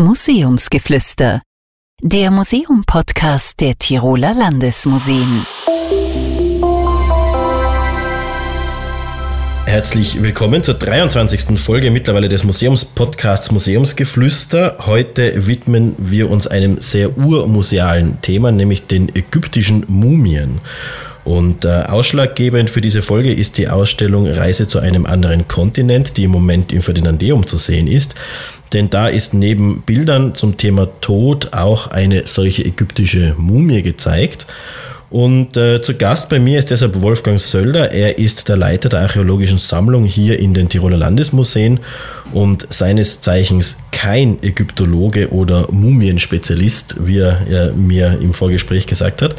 Museumsgeflüster, der Museum-Podcast der Tiroler Landesmuseen. Herzlich willkommen zur 23. Folge mittlerweile des Museumspodcasts Museumsgeflüster. Heute widmen wir uns einem sehr urmusealen Thema, nämlich den ägyptischen Mumien. Und äh, ausschlaggebend für diese Folge ist die Ausstellung Reise zu einem anderen Kontinent, die im Moment im Ferdinandeum zu sehen ist. Denn da ist neben Bildern zum Thema Tod auch eine solche ägyptische Mumie gezeigt. Und äh, zu Gast bei mir ist deshalb Wolfgang Sölder. Er ist der Leiter der archäologischen Sammlung hier in den Tiroler Landesmuseen und seines Zeichens kein Ägyptologe oder Mumienspezialist, wie er mir im Vorgespräch gesagt hat.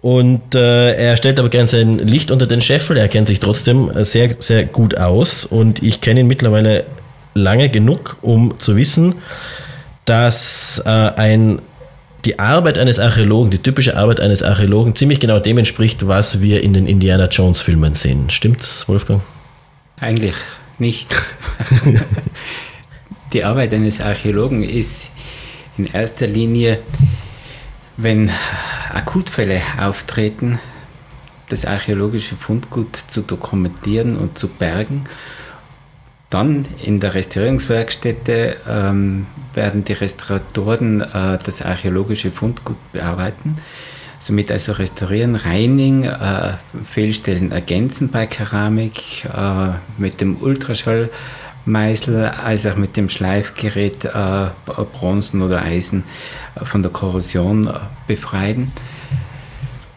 Und äh, er stellt aber gern sein Licht unter den Scheffel. Er kennt sich trotzdem sehr, sehr gut aus. Und ich kenne ihn mittlerweile lange genug, um zu wissen, dass äh, ein, die Arbeit eines Archäologen, die typische Arbeit eines Archäologen, ziemlich genau dem entspricht, was wir in den Indiana Jones-Filmen sehen. Stimmt's, Wolfgang? Eigentlich nicht. die Arbeit eines Archäologen ist in erster Linie, wenn Akutfälle auftreten, das archäologische Fundgut zu dokumentieren und zu bergen. Dann in der Restaurierungswerkstätte ähm, werden die Restauratoren äh, das archäologische Fundgut bearbeiten, somit also restaurieren, reinigen, äh, Fehlstellen ergänzen bei Keramik äh, mit dem Ultraschallmeißel als auch mit dem Schleifgerät äh, Bronzen oder Eisen von der Korrosion befreien.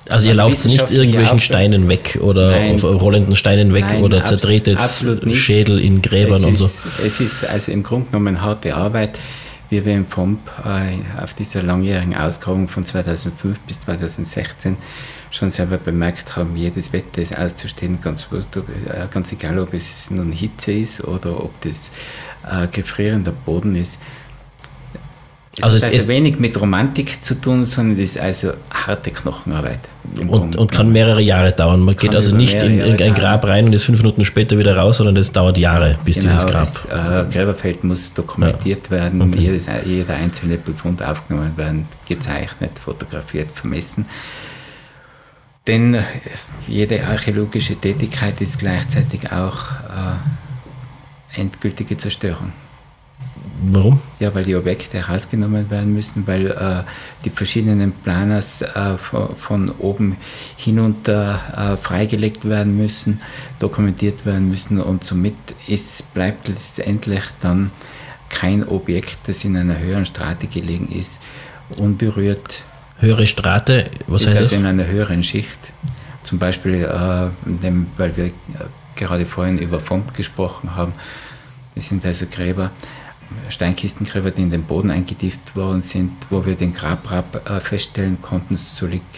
Also ihr lauft nicht irgendwelchen Steinen weg oder nein, rollenden Steinen weg nein, oder zerdreht jetzt Schädel in Gräbern es und so. es ist also im Grunde genommen harte Arbeit, wie wir im FOMP äh, auf dieser langjährigen Ausgrabung von 2005 bis 2016 schon selber bemerkt haben, jedes Wetter ist auszustehen, ganz, äh, ganz egal, ob es nun Hitze ist oder ob das äh, gefrierender Boden ist. Es also hat also wenig mit Romantik zu tun, sondern es ist also harte Knochenarbeit. Und, und, kann mehrere Jahre dauern. Man kann geht also nicht in, in ein Grab rein und ist fünf Minuten später wieder raus, sondern das dauert Jahre, bis genau, dieses Grab. Das äh, Gräberfeld muss dokumentiert ja. werden, okay. jedes, jeder einzelne Befund aufgenommen werden, gezeichnet, fotografiert, vermessen. Denn äh, jede archäologische Tätigkeit ist gleichzeitig auch äh, endgültige Zerstörung. Warum? Ja, weil die Objekte herausgenommen werden müssen, weil äh, die verschiedenen Planers äh, von, von, oben hinunter äh, freigelegt werden müssen, dokumentiert werden müssen und somit ist, bleibt letztendlich dann kein Objekt, das in einer höheren Strate gelegen ist, unberührt. Höhere Strate, was ist heißt also das? in einer höheren Schicht. Zum Beispiel, äh, dem, weil wir gerade vorhin über FOMP gesprochen haben, das sind also Gräber, Steinkistengräber, die in den Boden eingetieft worden sind, wo wir den Grabrab äh, feststellen konnten. So liegt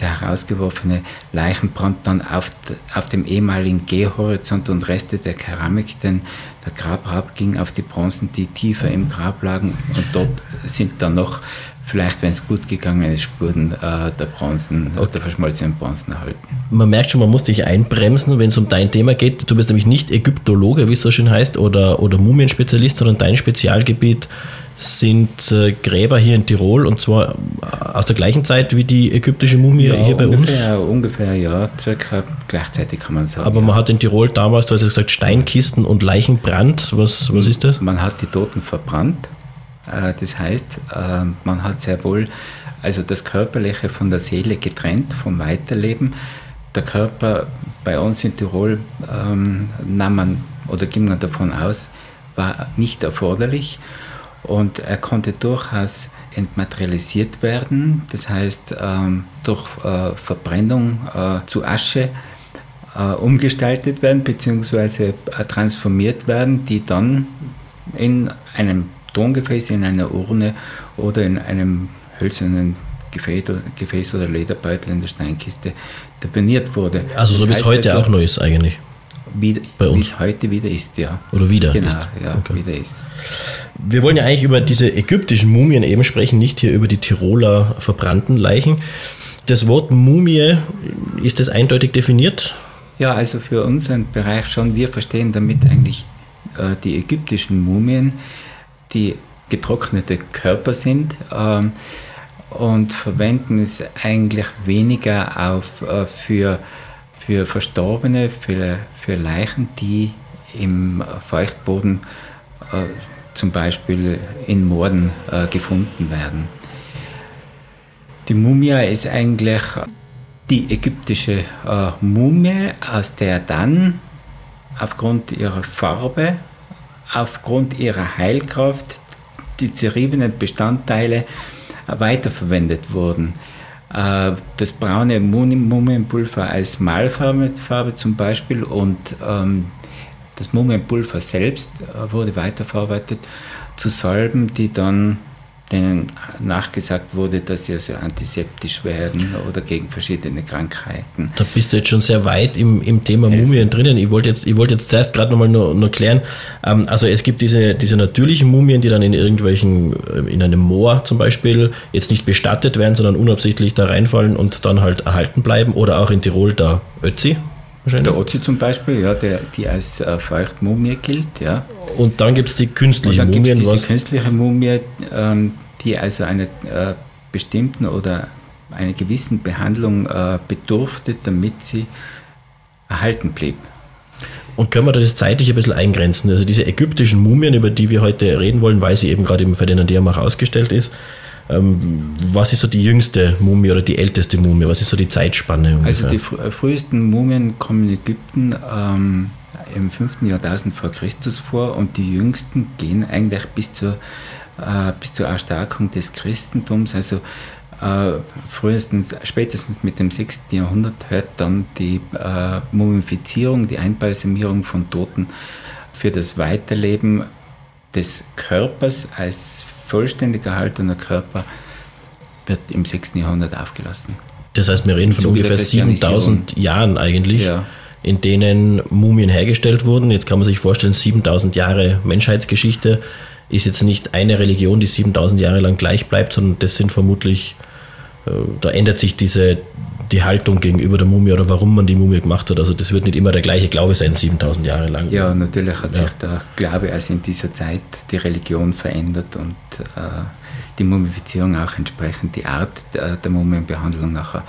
der herausgeworfene Leichenbrand dann auf, auf dem ehemaligen Gehhorizont und Reste der Keramik, denn der Grabrab ging auf die Bronzen, die tiefer im Grab lagen und dort sind dann noch vielleicht, wenn es gut gegangen ist, Spuren äh, der Bronzen, okay. der verschmolzenen Bronzen erhalten. Man merkt schon, man muss dich einbremsen, wenn es um dein Thema geht. Du bist nämlich nicht Ägyptologe, wie es so schön heißt, oder, oder Mumienspezialist, sondern dein Spezialgebiet sind äh, Gräber hier in Tirol und zwar aus der gleichen Zeit wie die ägyptische Mumie ja, hier bei ungefähr, uns? Ungefähr, ja, circa gleichzeitig kann man sagen. Aber man hat in Tirol damals, du hast gesagt, Steinkisten und Leichenbrand. Was, was ist das? Man hat die Toten verbrannt äh, das heißt, äh, man hat sehr wohl also das Körperliche von der Seele getrennt vom Weiterleben. Der Körper bei uns in Tirol ähm, nahm man oder ging man davon aus, war nicht erforderlich und er konnte durchaus entmaterialisiert werden, das heißt ähm, durch äh, Verbrennung äh, zu Asche äh, umgestaltet werden bzw. Äh, transformiert werden, die dann in einem Tongefäß in einer Urne oder in einem hölzernen Gefäß oder Lederbeutel in der Steinkiste deponiert wurde. Also so wie es heute also, auch noch ist eigentlich. Wie, wie es heute wieder ist, ja. Oder wieder Genau, ist. ja, okay. wieder ist. Wir wollen ja eigentlich über diese ägyptischen Mumien eben sprechen, nicht hier über die Tiroler verbrannten Leichen. Das Wort Mumie, ist das eindeutig definiert? Ja, also für unseren Bereich schon. Wir verstehen damit eigentlich äh, die ägyptischen Mumien, die getrocknete Körper sind ähm, und verwenden es eigentlich weniger auf, äh, für, für Verstorbene, für, für Leichen, die im Feuchtboden äh, zum Beispiel in Morden äh, gefunden werden. Die Mumie ist eigentlich die ägyptische äh, Mumie, aus der dann aufgrund ihrer Farbe, aufgrund ihrer Heilkraft die zerriebenen Bestandteile weiterverwendet wurden. Äh, das braune Mumienpulver als Malfarbe zum Beispiel und ähm, das Mumienpulver selbst äh, wurde weiterverarbeitet zu Salben, die dann denen nachgesagt wurde, dass sie also antiseptisch werden oder gegen verschiedene Krankheiten. Da bist du jetzt schon sehr weit im, im Thema Mumien drinnen. Ich wollte jetzt, ich wollte jetzt zuerst gerade nochmal nur, nur klären, ähm, also es gibt diese, diese natürlichen Mumien, die dann in irgendwelchen, äh, in einem Moor zum Beispiel, jetzt nicht bestattet werden, sondern unabsichtlich da reinfallen und dann halt erhalten bleiben oder auch in Tirol der Ötzi, der Ozi zum Beispiel, ja, der, die als äh, Feuchtmumie gilt. Ja. Und dann gibt es die künstliche Mumie. Dann gibt es diese künstliche Mumie, ähm, die also einer äh, bestimmten oder einer gewissen Behandlung äh, bedurfte, damit sie erhalten blieb. Und können wir das zeitlich ein bisschen eingrenzen? Also diese ägyptischen Mumien, über die wir heute reden wollen, weil sie eben gerade im Ferdinand Diermach ausgestellt ist, ähm, was ist so die jüngste Mumie oder die älteste Mumie? Was ist so die Zeitspanne? Ungefähr? Also die fr frühesten Mumien kommen in Ägypten ähm, im 5. Jahrtausend vor Christus vor und die jüngsten gehen eigentlich bis zur, äh, bis zur Erstarkung des Christentums. Also äh, frühestens, spätestens mit dem 6. Jahrhundert hört dann die äh, Mumifizierung, die Einbalsamierung von Toten für das Weiterleben des Körpers als vollständig erhaltener Körper wird im 6. Jahrhundert aufgelassen. Das heißt, wir reden von ungefähr 7000 Jahren eigentlich, ja. in denen Mumien hergestellt wurden. Jetzt kann man sich vorstellen, 7000 Jahre Menschheitsgeschichte ist jetzt nicht eine Religion, die 7000 Jahre lang gleich bleibt, sondern das sind vermutlich, äh, da ändert sich diese, die Haltung gegenüber der Mumie oder warum man die Mumie gemacht hat. Also das wird nicht immer der gleiche Glaube sein, 7000 Jahre lang. Ja, natürlich hat ja. sich der Glaube also in dieser Zeit die Religion verändert und äh, die Mumifizierung auch entsprechend die Art der, der Mumienbehandlung nachher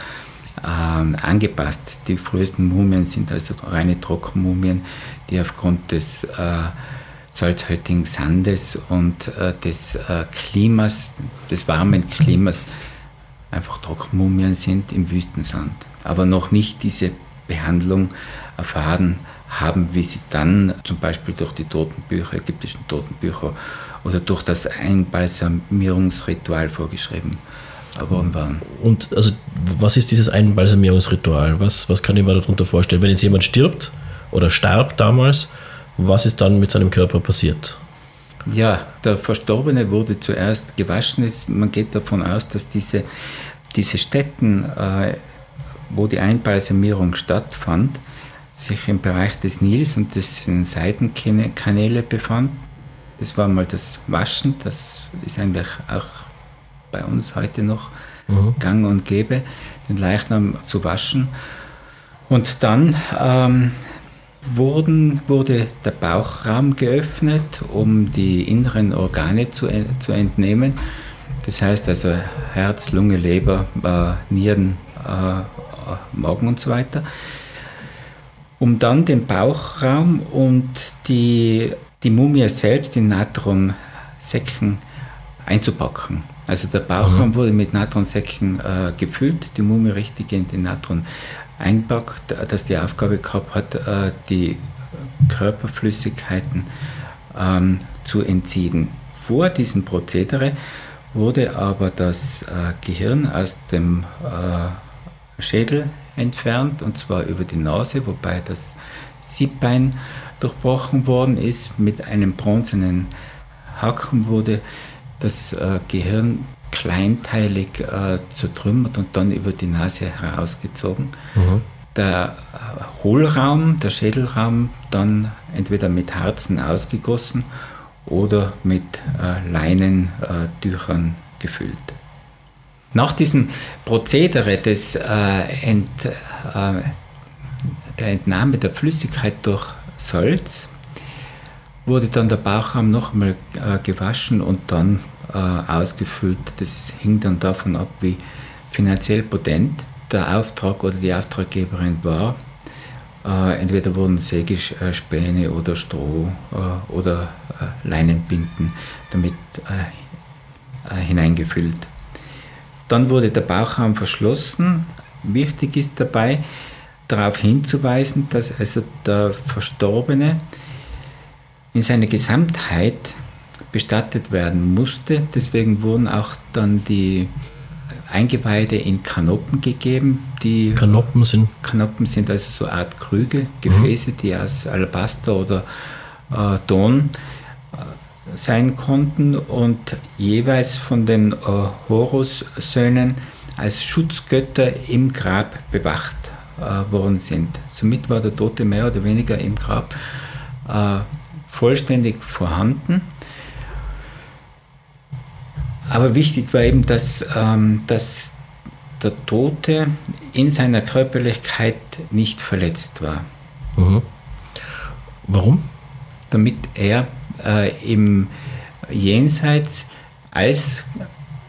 äh, angepasst. Die frühesten Mumien sind also reine Trockenmumien, die aufgrund des äh, salzhaltigen Sandes und äh, des äh, Klimas, des warmen Klimas einfach Trockenmumien sind im Wüstensand, aber noch nicht diese Behandlung erfahren haben, wie sie dann zum Beispiel durch die Totenbücher, ägyptischen Totenbücher oder durch das Einbalsamierungsritual vorgeschrieben worden waren. Und also, was ist dieses Einbalsamierungsritual? Was, was kann ich mir darunter vorstellen? Wenn jetzt jemand stirbt oder starb damals, was ist dann mit seinem Körper passiert? Ja, der Verstorbene wurde zuerst gewaschen. Man geht davon aus, dass diese, diese Stätten, äh, wo die Einbalsamierung stattfand, sich im Bereich des Nils und des Seitenkanäle befanden. Das war mal das Waschen, das ist eigentlich auch bei uns heute noch mhm. gang und gäbe, den Leichnam zu waschen. Und dann ähm, wurden, wurde der Bauchraum geöffnet, um die inneren Organe zu, zu entnehmen. Das heißt also Herz, Lunge, Leber, äh, Nieren, äh, Magen und so weiter. Um dann den Bauchraum und die, die Mumie selbst in Natronsäcken einzupacken. Also der Bauchraum mhm. wurde mit Natronsäcken äh, gefüllt, die Mumie richtig in den Natron einpackt, das die Aufgabe gehabt hat, äh, die Körperflüssigkeiten ähm, zu entziehen. Vor diesem Prozedere wurde aber das äh, Gehirn aus dem äh, Schädel entfernt und zwar über die Nase, wobei das Siebbein durchbrochen worden ist. Mit einem bronzenen Haken wurde das Gehirn kleinteilig äh, zertrümmert und dann über die Nase herausgezogen. Mhm. Der äh, Hohlraum, der Schädelraum, dann entweder mit Harzen ausgegossen oder mit äh, Leinentüchern äh, gefüllt. Nach diesem Prozedere des, äh, Ent, äh, der Entnahme der Flüssigkeit durch Salz wurde dann der Bauchraum noch einmal äh, gewaschen und dann ausgefüllt. Das hing dann davon ab, wie finanziell potent der Auftrag oder die Auftraggeberin war. Äh, entweder wurden Sägespäne oder Stroh äh, oder äh, Leinenbinden damit äh, hineingefüllt. Dann wurde der Bauchraum verschlossen. Wichtig ist dabei, darauf hinzuweisen, dass also der Verstorbene in seiner Gesamtheit bestattet werden musste. Deswegen wurden auch dann die Eingeweide in Kanoppen gegeben. Die Kanoppen sind? Kanoppen sind also so eine Art Krüge, Gefäße, mhm. die aus Alabaster oder äh, Ton äh, sein konnten und jeweils von den äh, Horus-Söhnen als Schutzgötter im Grab bewacht äh, worden sind. Somit war der Tote mehr oder weniger im Grab äh, vollständig vorhanden. Aber wichtig war eben, dass, ähm, dass der Tote in seiner Körperlichkeit nicht verletzt war. Mhm. Warum? Damit er äh, im Jenseits als,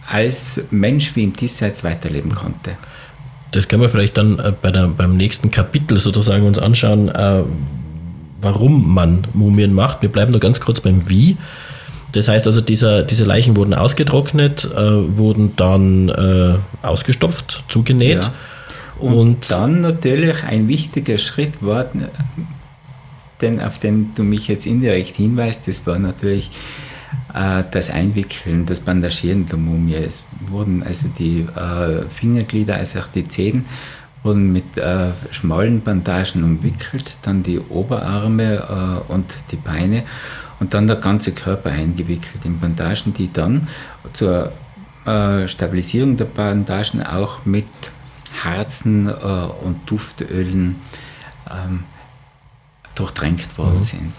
als Mensch wie im Diesseits weiterleben konnte. Das können wir vielleicht dann äh, bei der, beim nächsten Kapitel sozusagen uns anschauen, äh, warum man Mumien macht. Wir bleiben nur ganz kurz beim Wie. Das heißt also, dieser, diese Leichen wurden ausgetrocknet, äh, wurden dann äh, ausgestopft, zugenäht. Ja. Und, und, dann natürlich ein wichtiger Schritt war, denn auf den du mich jetzt indirekt hinweist, das war natürlich äh, das Einwickeln, das Bandagieren der Mumie. Es wurden also die äh, Fingerglieder, also auch die Zehen, wurden mit äh, schmalen Bandagen umwickelt, dann die Oberarme äh, und die Beine und dann der ganze Körper eingewickelt in Bandagen, die dann zur äh, Stabilisierung der Bandagen auch mit Harzen äh, und Duftölen ähm, durchtränkt worden mhm. sind.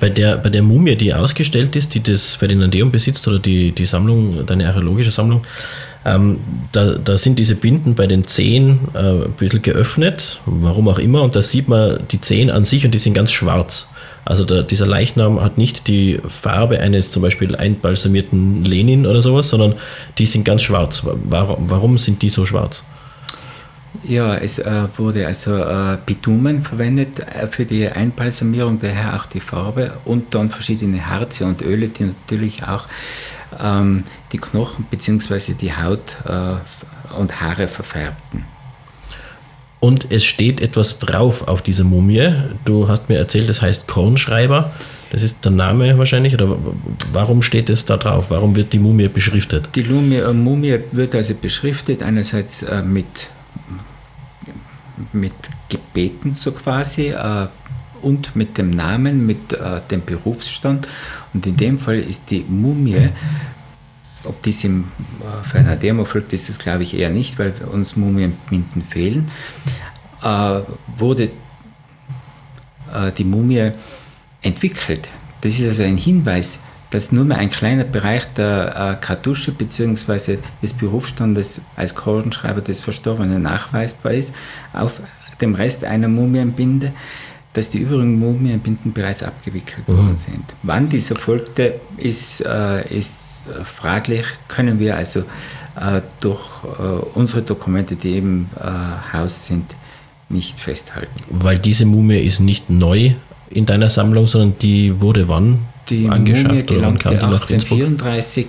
Bei der, bei der Mumie, die ausgestellt ist, die das Ferdinandeum besitzt oder die, die Sammlung, deine archäologische Sammlung, ähm, da, da sind diese Binden bei den Zehen äh, ein bisschen geöffnet, warum auch immer, und da sieht man die Zehen an sich und die sind ganz schwarz. Also der, dieser Leichnam hat nicht die Farbe eines zum Beispiel einbalsamierten Lenin oder sowas, sondern die sind ganz schwarz. Warum, warum sind die so schwarz? Ja, es äh, wurde also äh, Bitumen verwendet äh, für die Einbalsamierung, daher auch die Farbe und dann verschiedene Harze und Öle, die natürlich auch ähm, die Knochen bzw. die Haut äh, und Haare verfärbten. Und es steht etwas drauf auf dieser Mumie. Du hast mir erzählt, das heißt Kornschreiber. Das ist der Name wahrscheinlich. Oder warum steht es da drauf? Warum wird die Mumie beschriftet? Die Mumie, äh, Mumie wird also beschriftet, einerseits äh, mit, mit Gebeten so quasi äh, und mit dem Namen, mit äh, dem Berufsstand. Und in dem Fall ist die Mumie ob dies im äh, für einer Demo folgt, ist das glaube ich eher nicht, weil uns Mumienbinden fehlen. Äh, wurde äh, die Mumie entwickelt. Das ist also ein Hinweis, dass nur mehr ein kleiner Bereich der äh, Kartusche bzw. des Berufsstandes als Kordenschreiber des Verstorbenen nachweisbar ist, auf dem Rest einer Mumienbinde, dass die übrigen Mumienbinden bereits abgewickelt worden sind. Wann dies erfolgte, ist, äh, ist äh, fraglich, können wir also äh, durch äh, unsere Dokumente, die im äh, Haus sind, nicht festhalten. Weil diese Mumie ist nicht neu in deiner Sammlung, sondern die wurde wann die angeschafft? Mumie gelangte oder wann 1834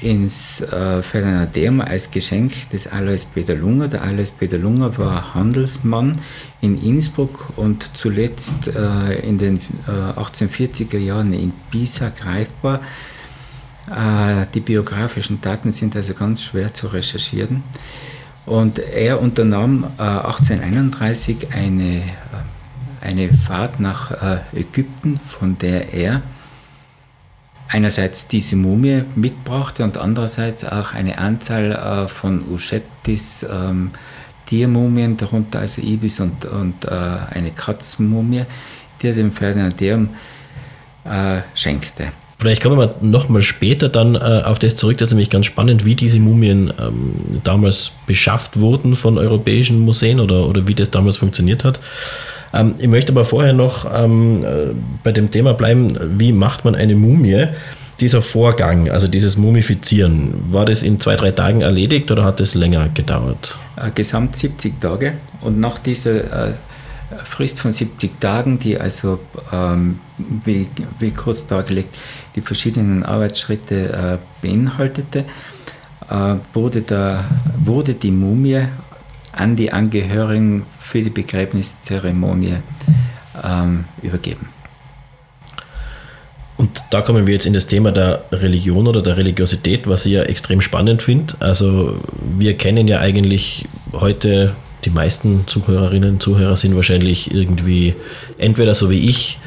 ins äh, Ferdinandeum als Geschenk des Alois Peter Lunger. Der Alois Peter Lunger war Handelsmann in Innsbruck und zuletzt äh, in den äh, 1840er Jahren in Pisa greifbar. Äh, die biografischen Daten sind also ganz schwer zu recherchieren. Und er unternahm 1831 äh, eine, äh, eine Fahrt nach Ägypten, von der er einerseits diese Mumie mitbrachte und andererseits auch eine Anzahl von Uschettis ähm, Tiermumien, darunter also Ibis und, und eine Katzmumie, die er dem Ferdinandeum schenkte. Vielleicht kommen wir nochmal später dann äh, auf das zurück. Das ist nämlich ganz spannend, wie diese Mumien ähm, damals beschafft wurden von europäischen Museen oder, oder wie das damals funktioniert hat. Ähm, ich möchte aber vorher noch ähm, äh, bei dem Thema bleiben, wie macht man eine Mumie? Dieser Vorgang, also dieses Mumifizieren, war das in zwei, drei Tagen erledigt oder hat es länger gedauert? Äh, gesamt 70 Tage und nach dieser äh, Frist von 70 Tagen, die also, ähm, wie, wie, kurz dargelegt, die verschiedenen Arbeitsschritte äh, beinhaltete, äh, wurde, der, wurde die Mumie an die Angehörigen für die Begräbniszeremonie ähm, übergeben. Und da kommen wir jetzt in das Thema der Religion oder der Religiosität, was ich ja extrem spannend finde. Also wir kennen ja eigentlich heute, die meisten Zuhörerinnen und Zuhörer sind wahrscheinlich irgendwie entweder so wie ich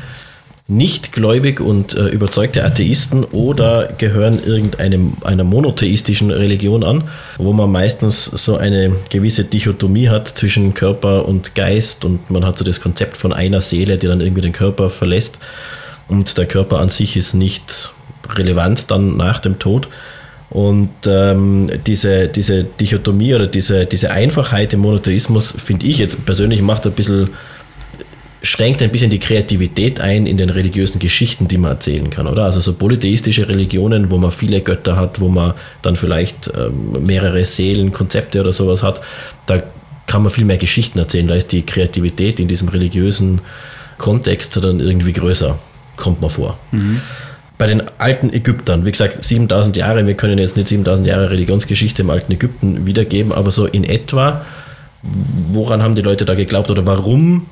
nicht gläubig und äh, überzeugte Atheisten oder gehören irgendeinem einer monotheistischen Religion an, wo man meistens so eine gewisse Dichotomie hat zwischen Körper und Geist und man hat so das Konzept von einer Seele, die dann irgendwie den Körper verlässt und der Körper an sich ist nicht relevant dann nach dem Tod. Und ähm, diese, diese Dichotomie oder diese, diese Einfachheit im Monotheismus, finde ich jetzt persönlich, macht ein bisschen schränkt ein bisschen die Kreativität ein in den religiösen Geschichten, die man erzählen kann, oder? Also so polytheistische Religionen, wo man viele Götter hat, wo man dann vielleicht ähm, mehrere Seelen, Konzepte oder sowas hat, da kann man viel mehr Geschichten erzählen. Da ist die Kreativität in diesem religiösen Kontext dann irgendwie größer, kommt man vor. Mhm. Bei den alten Ägyptern, wie gesagt, 7000 Jahre, wir können jetzt nicht 7000 Jahre Religionsgeschichte im alten Ägypten wiedergeben, aber so in etwa, woran haben die Leute da geglaubt oder warum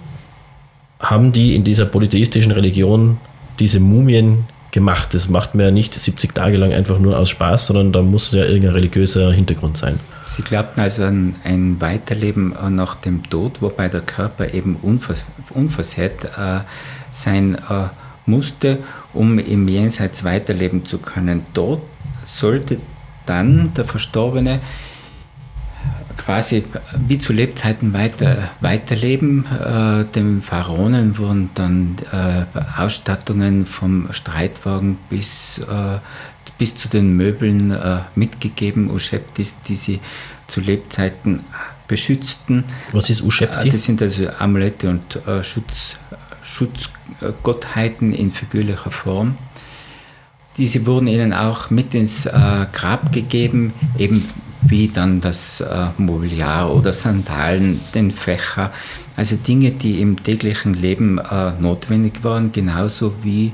haben die in dieser polytheistischen Religion diese Mumien gemacht. Das macht man ja nicht 70 Tage lang einfach nur aus Spaß, sondern da muss ja irgendein religiöser Hintergrund sein. Sie glaubten also an ein Weiterleben nach dem Tod, wobei der Körper eben unversehrt äh, sein äh, musste, um im Jenseits weiterleben zu können. Dort sollte dann der Verstorbene quasi wie zu Lebzeiten weiter, weiterleben. Äh, dem Pharaonen wurden dann äh, Ausstattungen vom Streitwagen bis, äh, bis zu den Möbeln äh, mitgegeben, Uscheptis, die sie zu Lebzeiten beschützten. Was ist Uschepti? Äh, das sind also Amulette und äh, Schutz, Schutzgottheiten in figürlicher Form. Diese wurden ihnen auch mit ins Grab gegeben, eben wie dann das äh, Mobiliar oder Sandalen, den Fächer, also Dinge, die im täglichen Leben äh, notwendig waren, genauso wie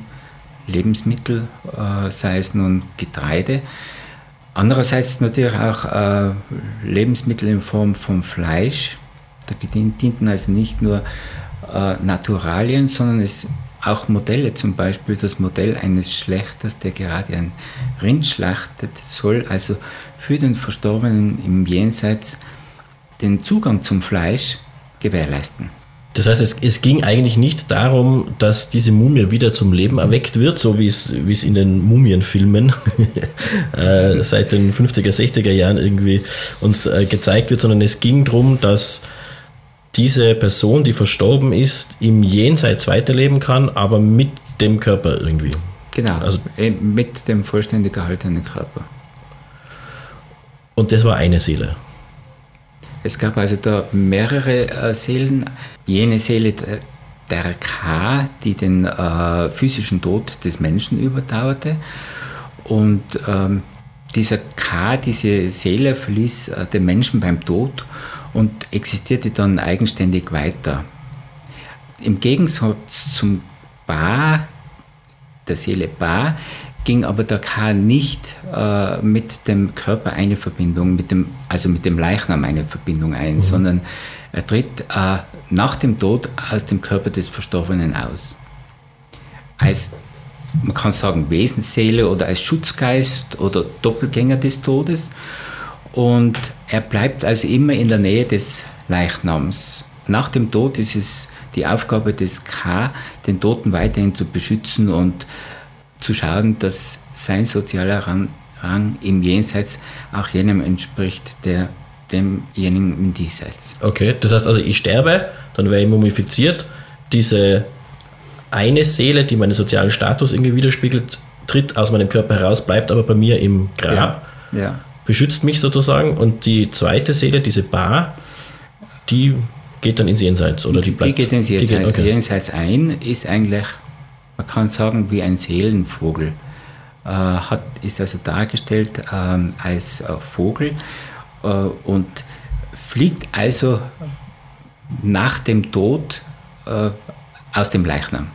Lebensmittel, äh, sei es nun Getreide. Andererseits natürlich auch äh, Lebensmittel in Form von Fleisch. Da dienten also nicht nur äh, Naturalien, sondern es auch Modelle, zum Beispiel das Modell eines Schlechters, der gerade ein Rind schlachtet, soll also für den Verstorbenen im Jenseits den Zugang zum Fleisch gewährleisten. Das heißt, es, es, ging eigentlich nicht darum, dass diese Mumie wieder zum Leben erweckt wird, so wie es, wie es in den Mumienfilmen äh, seit den 50er, 60er Jahren irgendwie uns äh, gezeigt wird, sondern es ging darum, dass diese Person, die verstorben ist, im Jenseits weiterleben kann, aber mit dem Körper irgendwie. Genau, also, äh, mit dem vollständig erhaltenen Körper. Und das war eine Seele. Es gab also da mehrere äh, Seelen. Jene Seele der K, die den äh, physischen Tod des Menschen überdauerte. Und ähm, dieser K, diese Seele, verließ äh, den Menschen beim Tod und existierte dann eigenständig weiter. Im Gegensatz zum Ba, der Seele Ba, ging aber der K nicht äh, mit dem Körper eine Verbindung, mit dem, also mit dem Leichnam eine Verbindung ein, mhm. sondern er tritt äh, nach dem Tod aus dem Körper des Verstorbenen aus. Als, man kann sagen, Wesensseele oder als Schutzgeist oder Doppelgänger des Todes. Und er bleibt also immer in der Nähe des Leichnams. Nach dem Tod ist es die Aufgabe des K, den Toten weiterhin zu beschützen und zu schauen, dass sein sozialer Rang, Rang im Jenseits auch jenem entspricht, der demjenigen im Diesseits. Okay, das heißt also, ich sterbe, dann wäre ich mumifiziert. Diese eine Seele, die meinen sozialen Status irgendwie widerspiegelt, tritt aus meinem Körper heraus, bleibt aber bei mir im Grab. Ja. ja. Beschützt mich sozusagen. Und die zweite Seele, diese Bar, die geht dann ins Jenseits oder die, die, bleibt, die geht ins Jenseits, geht, okay. Jenseits ein, ist eigentlich, man kann sagen, wie ein Seelenvogel. Äh, hat, ist also dargestellt ähm, als äh, Vogel äh, und fliegt also nach dem Tod äh, aus dem Leichnam.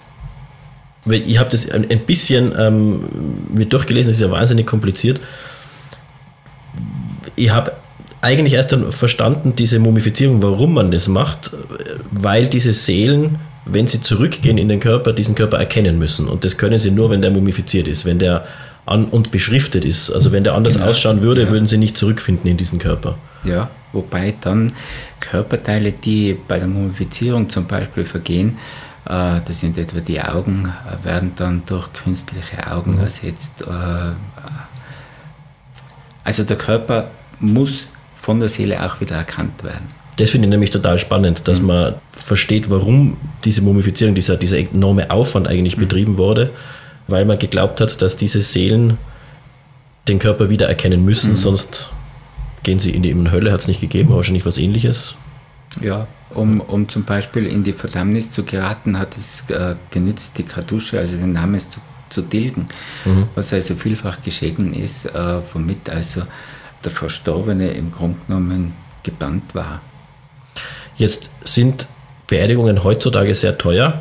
Ich habe das ein bisschen ähm, mir durchgelesen, das ist ja wahnsinnig kompliziert. Ich habe eigentlich erst dann verstanden, diese Mumifizierung, warum man das macht, weil diese Seelen, wenn sie zurückgehen in den Körper, diesen Körper erkennen müssen. Und das können sie nur, wenn der mumifiziert ist, wenn der an und beschriftet ist. Also wenn der anders genau. ausschauen würde, ja. würden sie nicht zurückfinden in diesen Körper. Ja, wobei dann Körperteile, die bei der Mumifizierung zum Beispiel vergehen, äh, das sind etwa die Augen, äh, werden dann durch künstliche Augen mhm. ersetzt. Äh, also der Körper muss von der Seele auch wieder erkannt werden. Das finde ich nämlich total spannend, dass mhm. man versteht, warum diese Mumifizierung, dieser, dieser enorme Aufwand eigentlich mhm. betrieben wurde, weil man geglaubt hat, dass diese Seelen den Körper wiedererkennen müssen, mhm. sonst gehen sie in die Hölle, hat es nicht gegeben, wahrscheinlich was ähnliches. Ja, um, um zum Beispiel in die Verdammnis zu geraten, hat es äh, genützt, die Kartusche, also den Namen zu, zu tilgen, mhm. was also vielfach geschehen ist, äh, womit also der Verstorbene im Grunde genommen gebannt war. Jetzt sind Beerdigungen heutzutage sehr teuer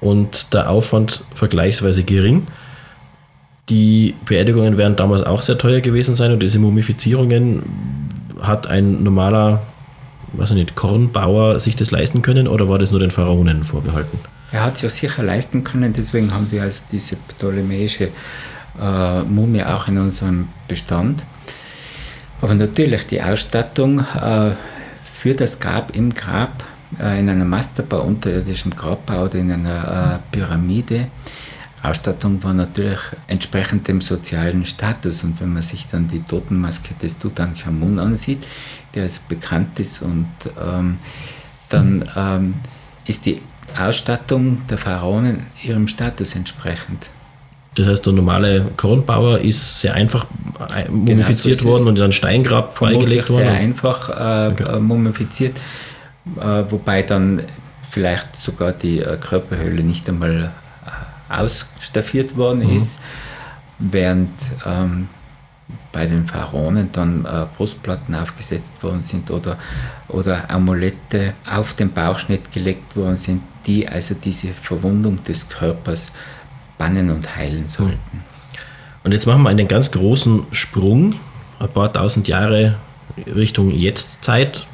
und der Aufwand vergleichsweise gering. Die Beerdigungen werden damals auch sehr teuer gewesen sein und diese Mumifizierungen hat ein normaler, weiß ich nicht, Kornbauer sich das leisten können oder war das nur den Pharaonen vorbehalten? Er hat es ja sicher leisten können, deswegen haben wir also diese ptolemäische äh, Mumie auch in unserem Bestand. Aber natürlich die Ausstattung äh, für das Grab im Grab, äh, in einem Masterbau, unterirdischen Grabbau oder in einer äh, Pyramide, Ausstattung war natürlich entsprechend dem sozialen Status. Und wenn man sich dann die Totenmaske des Tutanchamun ansieht, der also bekannt ist, und ähm, dann ähm, ist die Ausstattung der Pharaonen ihrem Status entsprechend. Das heißt, der normale Kornbauer ist sehr einfach äh, mumifiziert genau, so worden und in ein Steingrab freigelegt worden. Sehr einfach äh, okay. Äh, mumifiziert, äh, wobei dann vielleicht sogar die äh, Körperhöhle nicht einmal ausstaffiert worden mhm. ist, während ähm, bei den Pharaonen dann äh, Brustplatten aufgesetzt worden sind oder, oder Amulette auf den Bauchschnitt gelegt worden sind, die also diese Verwundung des Körpers bannen und heilen sollten. Und jetzt machen wir einen ganz großen Sprung, ein paar tausend Jahre Richtung Jetztzeit.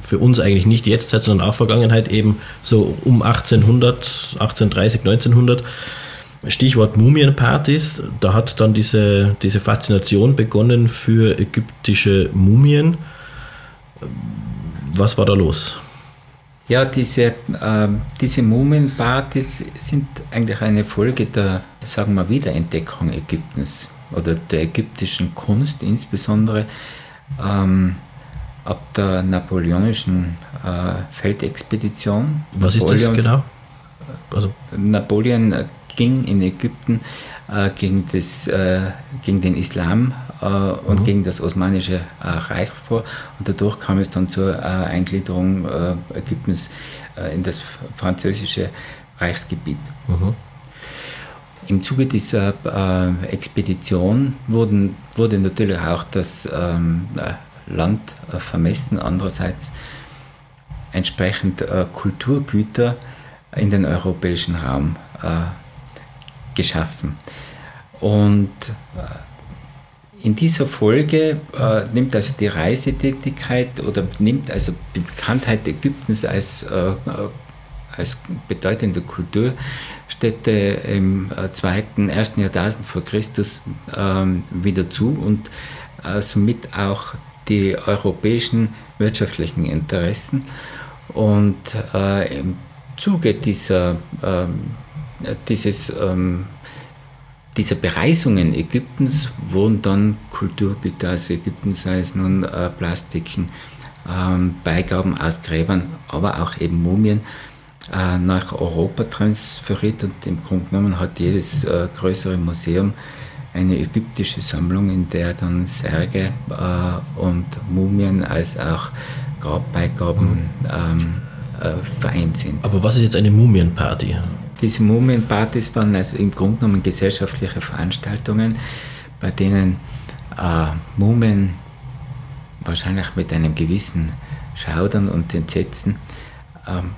Für uns eigentlich nicht Jetztzeit, sondern auch Vergangenheit, eben so um 1800, 1830, 1900. Stichwort Mumienpartys, da hat dann diese, diese Faszination begonnen für ägyptische Mumien. Was war da los? Ja, diese, äh, diese Mumienpartys sind eigentlich eine Folge der, sagen wir, Wiederentdeckung Ägyptens oder der ägyptischen Kunst, insbesondere ähm, ab der napoleonischen äh, Feldexpedition. Was Napoleon, ist das genau? Also Napoleon ging in Ägypten äh, gegen, das, äh, gegen den Islam äh, und mhm. gegen das Osmanische äh, Reich vor. Und dadurch kam es dann zur äh, Eingliederung äh, Ägyptens in das französische Reichsgebiet. Mhm. Im Zuge dieser Expedition wurden, wurde natürlich auch das ähm, Land vermessen, andererseits entsprechend Kulturgüter in den europäischen Raum geschaffen. Und äh, in dieser Folge äh, nimmt also die Reisetätigkeit oder nimmt also die Bekanntheit Ägyptens als, äh, als bedeutende Kulturstätte im äh, zweiten, ersten Jahrtausend vor Christus ähm, wieder zu und äh, somit auch die europäischen wirtschaftlichen Interessen. Und äh, im Zuge dieser ähm, dieses, ähm, dieser Bereisungen Ägyptens wurden dann Kulturgüter aus Ägypten, sei es nun äh, Plastiken, ähm, Beigaben aus Gräbern, aber auch eben Mumien, äh, nach Europa transferiert und im Grunde genommen hat jedes äh, größere Museum eine ägyptische Sammlung, in der dann Särge äh, und Mumien als auch Grabbeigaben ähm, äh, vereint sind. Aber was ist jetzt eine Mumienparty? Diese Mumienpartys waren also im Grunde genommen gesellschaftliche Veranstaltungen, bei denen äh, Mumien wahrscheinlich mit einem gewissen Schaudern und Entsetzen ähm,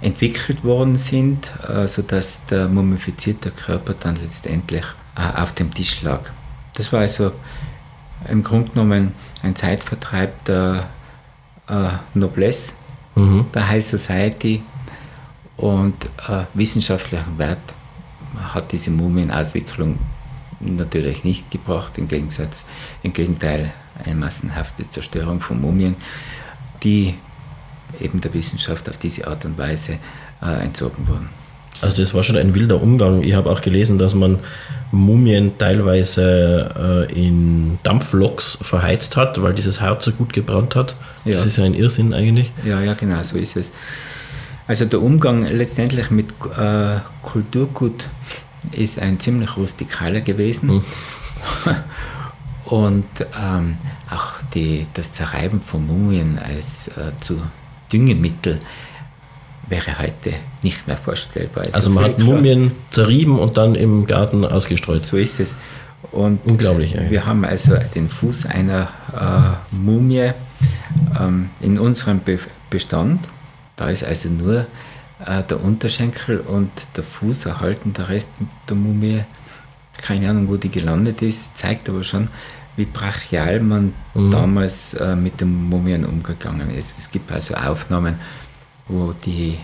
entwickelt worden sind, äh, sodass der mumifizierte Körper dann letztendlich äh, auf dem Tisch lag. Das war also im Grunde genommen ein Zeitvertreib der äh, Noblesse, mhm. der High Society und äh, wissenschaftlichen Wert hat diese Mumienauswicklung natürlich nicht gebracht, im Gegensatz, im Gegenteil, eine massenhafte Zerstörung von Mumien, die eben der Wissenschaft auf diese Art und Weise äh, entzogen wurden. Also das war schon ein wilder Umgang. Ich habe auch gelesen, dass man Mumien teilweise äh, in Dampfloks verheizt hat, weil dieses Harz so gut gebrannt hat. Ja. Das ist ja ein Irrsinn eigentlich. Ja, ja, genau, so ist es. Also der Umgang letztendlich mit äh, Kulturgut ist ein ziemlich rustikaler gewesen. Hm. Und ähm, auch die, das Zerreiben von Mumien als äh, zu Düngemittel wäre heute nicht mehr vorstellbar. Also, also man hat Mumien zerrieben und dann im Garten ausgestreut. So ist es. Und Unglaublich. Eigentlich. Wir haben also den Fuß einer äh, Mumie ähm, in unserem Be Bestand. Da ist also nur äh, der Unterschenkel und der Fuß erhalten, der Rest der Mumie, keine Ahnung, wo die gelandet ist, zeigt aber schon, wie brachial man mhm. damals äh, mit den Mumien umgegangen ist. Es gibt also Aufnahmen, wo die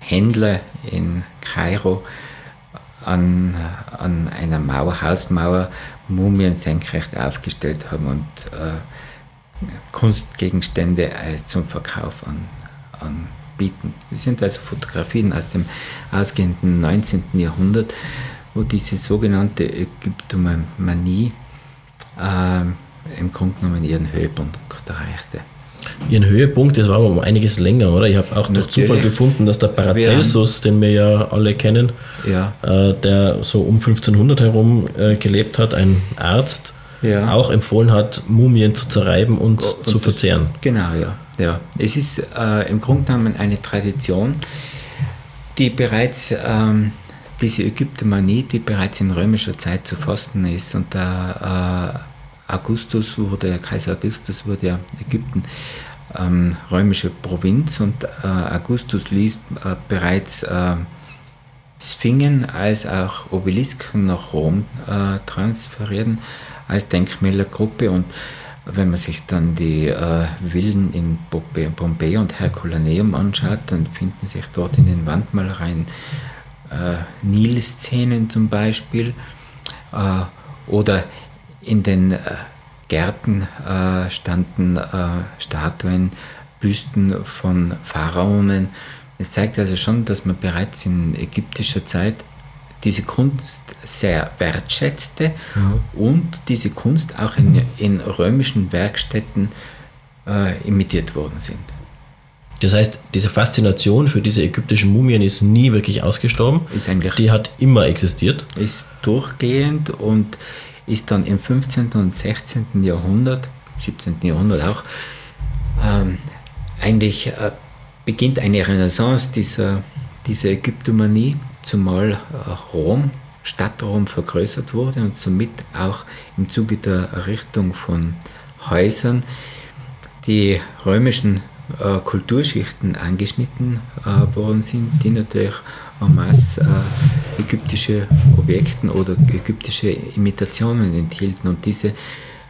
Händler in Kairo an, an einer Mauer, Hausmauer Mumien senkrecht aufgestellt haben und äh, Kunstgegenstände äh, zum Verkauf an, anbieten. Das sind also Fotografien aus dem ausgehenden 19. Jahrhundert, wo diese sogenannte Ägyptomanie äh, im Grunde genommen ihren Höhepunkt erreichte. Ihren Höhepunkt, das war aber um einiges länger, oder? Ich habe auch Natürlich. durch Zufall gefunden, dass der Paracelsus, den wir ja alle kennen, ja. Äh, der so um 1500 herum äh, gelebt hat, ein Arzt, ja. auch empfohlen hat, Mumien zu zerreiben und, und zu verzehren. Genau, ja. Ja. Es ist äh, im Grunde genommen eine Tradition, die bereits ähm, diese Ägyptomanie, die bereits in römischer Zeit zu fassen ist und der äh, Augustus wurde, Kaiser Augustus wurde ja Ägypten ähm, römische Provinz und äh, Augustus ließ äh, bereits äh, Sphingen als auch Obelisken nach Rom äh, transferieren als Denkmälergruppe und wenn man sich dann die äh, Villen in Bombay und Herculaneum anschaut, dann finden sich dort in den Wandmalereien äh, Nilszenen zum Beispiel äh, oder in den äh, Gärten äh, standen äh, Statuen, Büsten von Pharaonen. Es zeigt also schon, dass man bereits in ägyptischer Zeit diese Kunst sehr wertschätzte ja. und diese Kunst auch in, in römischen Werkstätten äh, imitiert worden sind. Das heißt, diese Faszination für diese ägyptischen Mumien ist nie wirklich ausgestorben. Ist eigentlich Die hat immer existiert. Ist durchgehend und ist dann im 15. und 16. Jahrhundert, 17. Jahrhundert auch, ähm, eigentlich äh, beginnt eine Renaissance dieser, dieser Ägyptomanie, zumal äh, Rom, Stadtrom vergrößert wurde und somit auch im Zuge der Errichtung von Häusern die römischen äh, Kulturschichten angeschnitten äh, worden sind, die natürlich en masse ägyptische Objekte oder ägyptische Imitationen enthielten. Und diese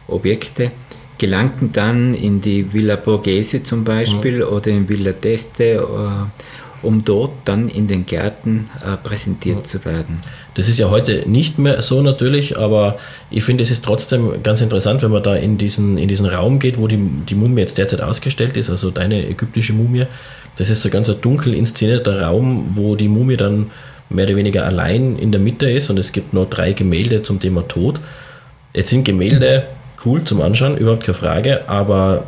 Objekte gelangten dann in die Villa Borghese zum Beispiel ja. oder in Villa d'Este um dort dann in den Gärten äh, präsentiert ja. zu werden. Das ist ja heute nicht mehr so natürlich, aber ich finde, es ist trotzdem ganz interessant, wenn man da in diesen, in diesen Raum geht, wo die, die Mumie jetzt derzeit ausgestellt ist, also deine ägyptische Mumie. Das ist so ganz ein dunkel inszenierter Raum, wo die Mumie dann mehr oder weniger allein in der Mitte ist und es gibt noch drei Gemälde zum Thema Tod. Jetzt sind Gemälde cool zum Anschauen, überhaupt keine Frage, aber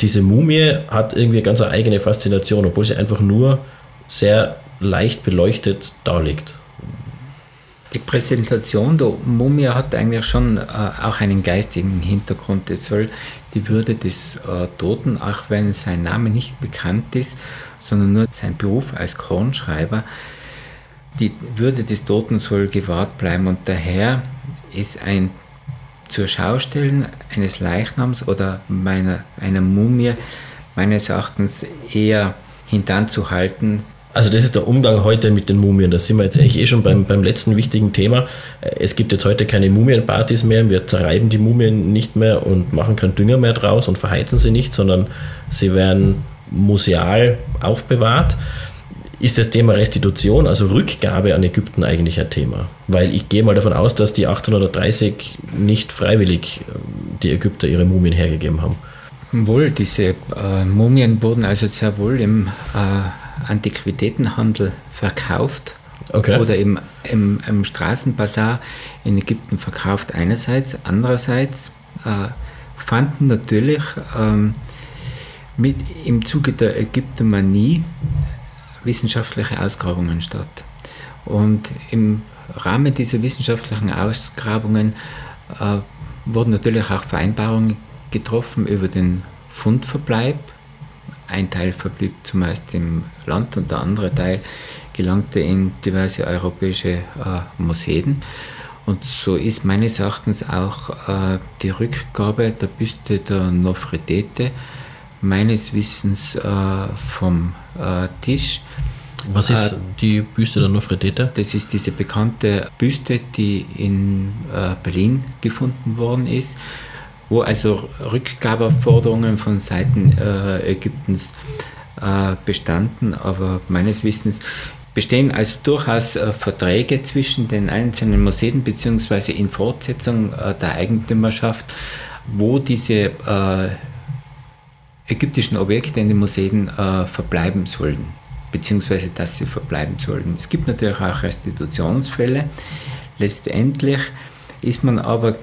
diese Mumie hat irgendwie ganz eine eigene Faszination, obwohl sie einfach nur sehr leicht beleuchtet da liegt. Die Präsentation der Mumie hat eigentlich schon äh, auch einen geistigen Hintergrund. Es soll die Würde des äh, Toten, auch wenn sein Name nicht bekannt ist, sondern nur sein Beruf als Kornschreiber, die Würde des Toten soll gewahrt bleiben und daher ist ein zur Schaustellen eines Leichnams oder meiner, einer Mumie meines Erachtens eher hintanzuhalten, also das ist der Umgang heute mit den Mumien. Da sind wir jetzt eigentlich eh schon beim, beim letzten wichtigen Thema. Es gibt jetzt heute keine Mumienpartys mehr. Wir zerreiben die Mumien nicht mehr und machen keinen Dünger mehr draus und verheizen sie nicht, sondern sie werden museal aufbewahrt. Ist das Thema Restitution, also Rückgabe an Ägypten eigentlich ein Thema? Weil ich gehe mal davon aus, dass die 1830 nicht freiwillig äh, die Ägypter ihre Mumien hergegeben haben. Wohl, diese äh, Mumien wurden also sehr wohl im äh, Antiquitätenhandel verkauft okay. oder im, im, im, Straßenbazar in Ägypten verkauft einerseits, andererseits äh, fanden natürlich ähm, mit, im Zuge der Ägyptomanie wissenschaftliche Ausgrabungen statt. Und im Rahmen dieser wissenschaftlichen Ausgrabungen äh, wurden natürlich auch Vereinbarungen getroffen über den Fundverbleib ein Teil verblieb zumeist im Land und der andere Teil gelangte in diverse europäische äh, Museen. Und so ist meines Erachtens auch äh, die Rückgabe der Büste der Nofretete meines Wissens äh, vom äh, Tisch. Was ist äh, die Büste der Nofretete? Das ist diese bekannte Büste, die in äh, Berlin gefunden worden ist wo also Rückgabeforderungen von Seiten äh, Ägyptens äh, bestanden, aber meines Wissens bestehen also durchaus äh, Verträge zwischen den einzelnen Museen beziehungsweise in Fortsetzung der Eigentümerschaft, wo diese ägyptischen Objekte in den Museen verbleiben sollen, beziehungsweise dass sie verbleiben sollen. Es gibt natürlich auch Restitutionsfälle. Letztendlich ist man aber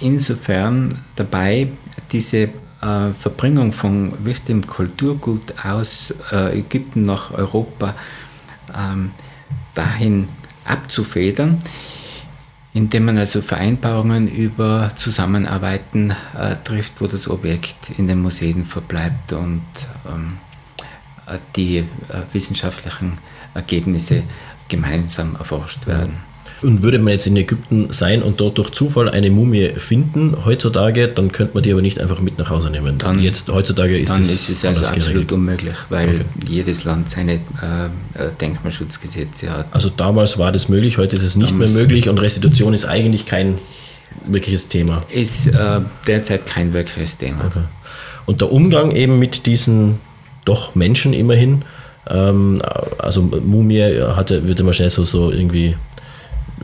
insofern dabei, diese äh, Verbringung von wichtigem Kulturgut aus äh, Ägypten nach Europa ähm, dahin abzufedern, indem man also Vereinbarungen über Zusammenarbeiten äh, trifft, wo das Objekt in den Museen verbleibt und ähm, äh, die äh, wissenschaftlichen Ergebnisse gemeinsam erforscht werden. Und würde man jetzt in Ägypten sein und dort durch Zufall eine Mumie finden, heutzutage, dann könnte man die aber nicht einfach mit nach Hause nehmen. Dann, jetzt, heutzutage ist dann das ist es also absolut geregelt. unmöglich, weil okay. jedes Land seine äh, äh, Denkmalschutzgesetze hat. Also damals war das möglich, heute ist es nicht damals mehr möglich und Restitution ist eigentlich kein wirkliches Thema. Ist äh, derzeit kein wirkliches Thema. Okay. Und der Umgang eben mit diesen doch Menschen immerhin, ähm, also Mumie hatte, wird immer schnell so, so irgendwie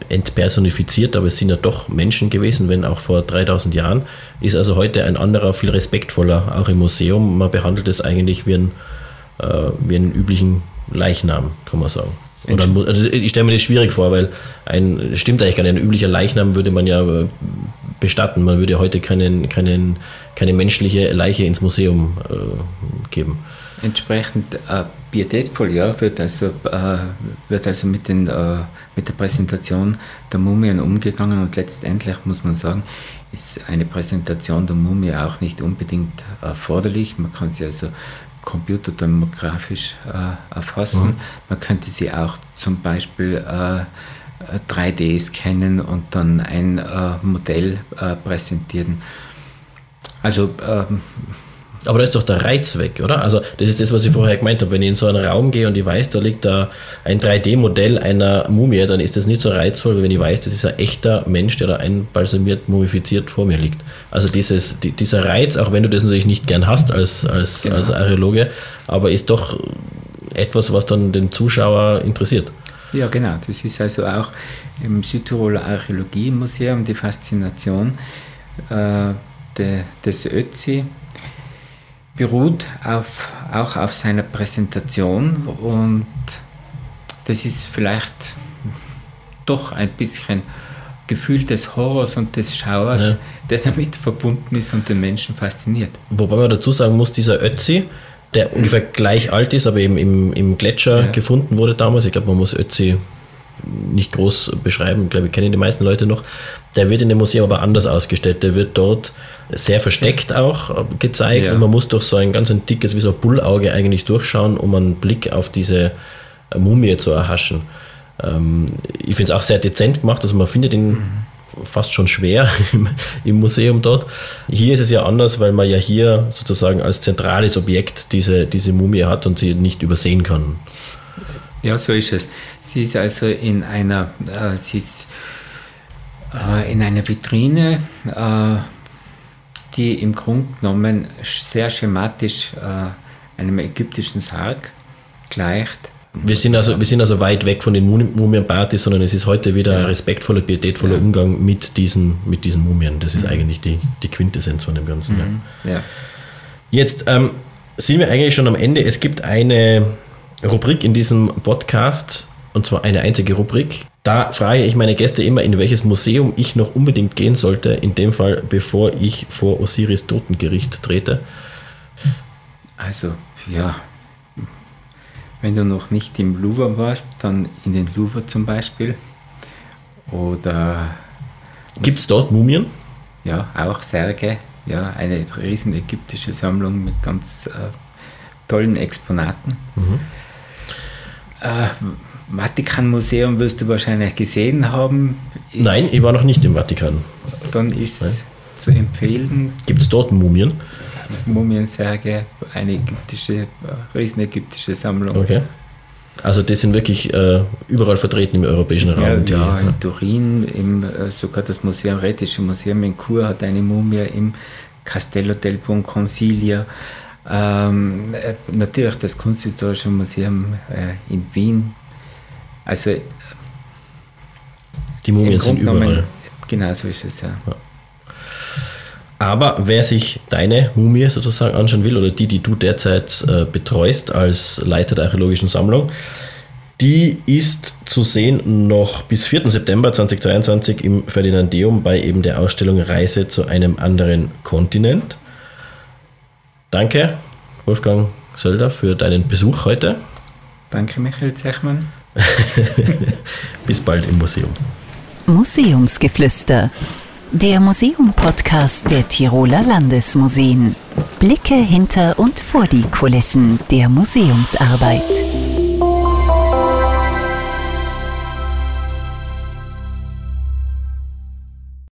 entpersonifiziert, aber es sind ja doch Menschen gewesen, wenn auch vor 3000 Jahren, ist also heute ein anderer, viel respektvoller, auch im Museum. Man behandelt es eigentlich wie einen, äh, wie einen üblichen Leichnam, kann man sagen. Oder, also ich stelle mir das schwierig vor, weil ein, stimmt eigentlich gar nicht, ein üblicher Leichnam würde man ja äh, bestatten. Man würde heute keinen, keinen, keine menschliche Leiche ins Museum äh, geben. Entsprechend äh, pietätvoll, ja, wird also, äh, wird also mit, den, äh, mit der Präsentation der Mumien umgegangen und letztendlich muss man sagen, ist eine Präsentation der Mumie auch nicht unbedingt erforderlich. Man kann sie also computertomografisch äh, erfassen. Mhm. Man könnte sie auch zum Beispiel äh, 3D scannen und dann ein äh, Modell äh, präsentieren. Also ähm, aber da ist doch der Reiz weg, oder? Also das ist das, was ich vorher gemeint habe. Wenn ich in so einen Raum gehe und ich weiß, da liegt da ein 3D-Modell einer Mumie, dann ist das nicht so reizvoll, wie wenn ich weiß, das ist ein echter Mensch, der da einbalsamiert, mumifiziert vor mir liegt. Also dieses, die, dieser Reiz, auch wenn du das natürlich nicht gern hast als, als, genau. als Archäologe, aber ist doch etwas, was dann den Zuschauer interessiert. Ja, genau. Das ist also auch im Südtiroler Archäologiemuseum die Faszination äh, de, des Ötzi beruht auf, auch auf seiner Präsentation und das ist vielleicht doch ein bisschen Gefühl des Horrors und des Schauers, ja. der damit verbunden ist und den Menschen fasziniert. Wobei man dazu sagen muss, dieser Ötzi, der ungefähr gleich alt ist, aber eben im, im Gletscher ja. gefunden wurde damals, ich glaube, man muss Ötzi nicht groß beschreiben, ich glaube, ich kennen die meisten Leute noch. Der wird in dem Museum aber anders ausgestellt. Der wird dort sehr versteckt auch gezeigt Ja. und man muss durch so ein ganz ein dickes, wie so ein Bullauge eigentlich durchschauen, um einen Blick auf diese Mumie zu erhaschen. Ähm, ich finde es auch sehr dezent gemacht, also man findet ihn fast schon schwer im, im Museum dort. Hier ist es ja anders, weil man ja hier sozusagen als zentrales Objekt diese, diese Mumie hat und sie nicht übersehen kann. Ja, so ist es. Sie ist also in einer, äh, sie ist, äh, in einer Vitrine, äh, die im Grunde genommen sehr schematisch äh, einem ägyptischen Sarg gleicht. Wir sind, also, wir sind also weit weg von den Mumi- Mumienpartys, sondern es ist heute wieder ein respektvoller, pietätvoller Ja. Umgang mit diesen, mit diesen Mumien. Das ist eigentlich die, die Quintessenz von dem Ganzen. Ja. Ja. Jetzt ähm, sind wir eigentlich schon am Ende. Es gibt eine Rubrik in diesem Podcast, und zwar eine einzige Rubrik. Da frage ich meine Gäste immer, in welches Museum ich noch unbedingt gehen sollte, in dem Fall, bevor ich vor Osiris Totengericht trete. Also, ja, wenn du noch nicht im Louvre warst, dann in den Louvre zum Beispiel. Oder Gibt es dort Mumien? ja, auch Särge. Ja, eine riesen ägyptische Sammlung mit ganz äh, tollen Exponaten. Äh, Vatikanmuseum wirst du wahrscheinlich gesehen haben. Ist- Nein, ich war noch nicht im Vatikan. Dann ist Nein. zu empfehlen, Gibt es dort Mumien? Mumiensärge, eine ägyptische, äh, riesen ägyptische Sammlung. Okay. Also die sind wirklich äh, überall vertreten im europäischen Ja, Raum. die, ja, in Turin, im, äh, sogar das Museum, Rätische Museum in Chur hat eine Mumie im Castello del Buon Consiglio. Ähm, äh, natürlich das Kunsthistorische Museum äh, in Wien. Also die Mumien sind überall. Genau so ist es ja. Aber wer sich deine Mumie sozusagen anschauen will oder die, die du derzeit äh, betreust als Leiter der archäologischen Sammlung, die ist zu sehen noch bis 4. September 2022 im Ferdinandeum bei eben der Ausstellung Reise zu einem anderen Kontinent. Danke, Wolfgang Sölder, für deinen Besuch heute. Danke, Michael Zechmann. Bis bald im Museum. Museumsgeflüster. Der Museum-Podcast der Tiroler Landesmuseen. Blicke hinter und vor die Kulissen der Museumsarbeit.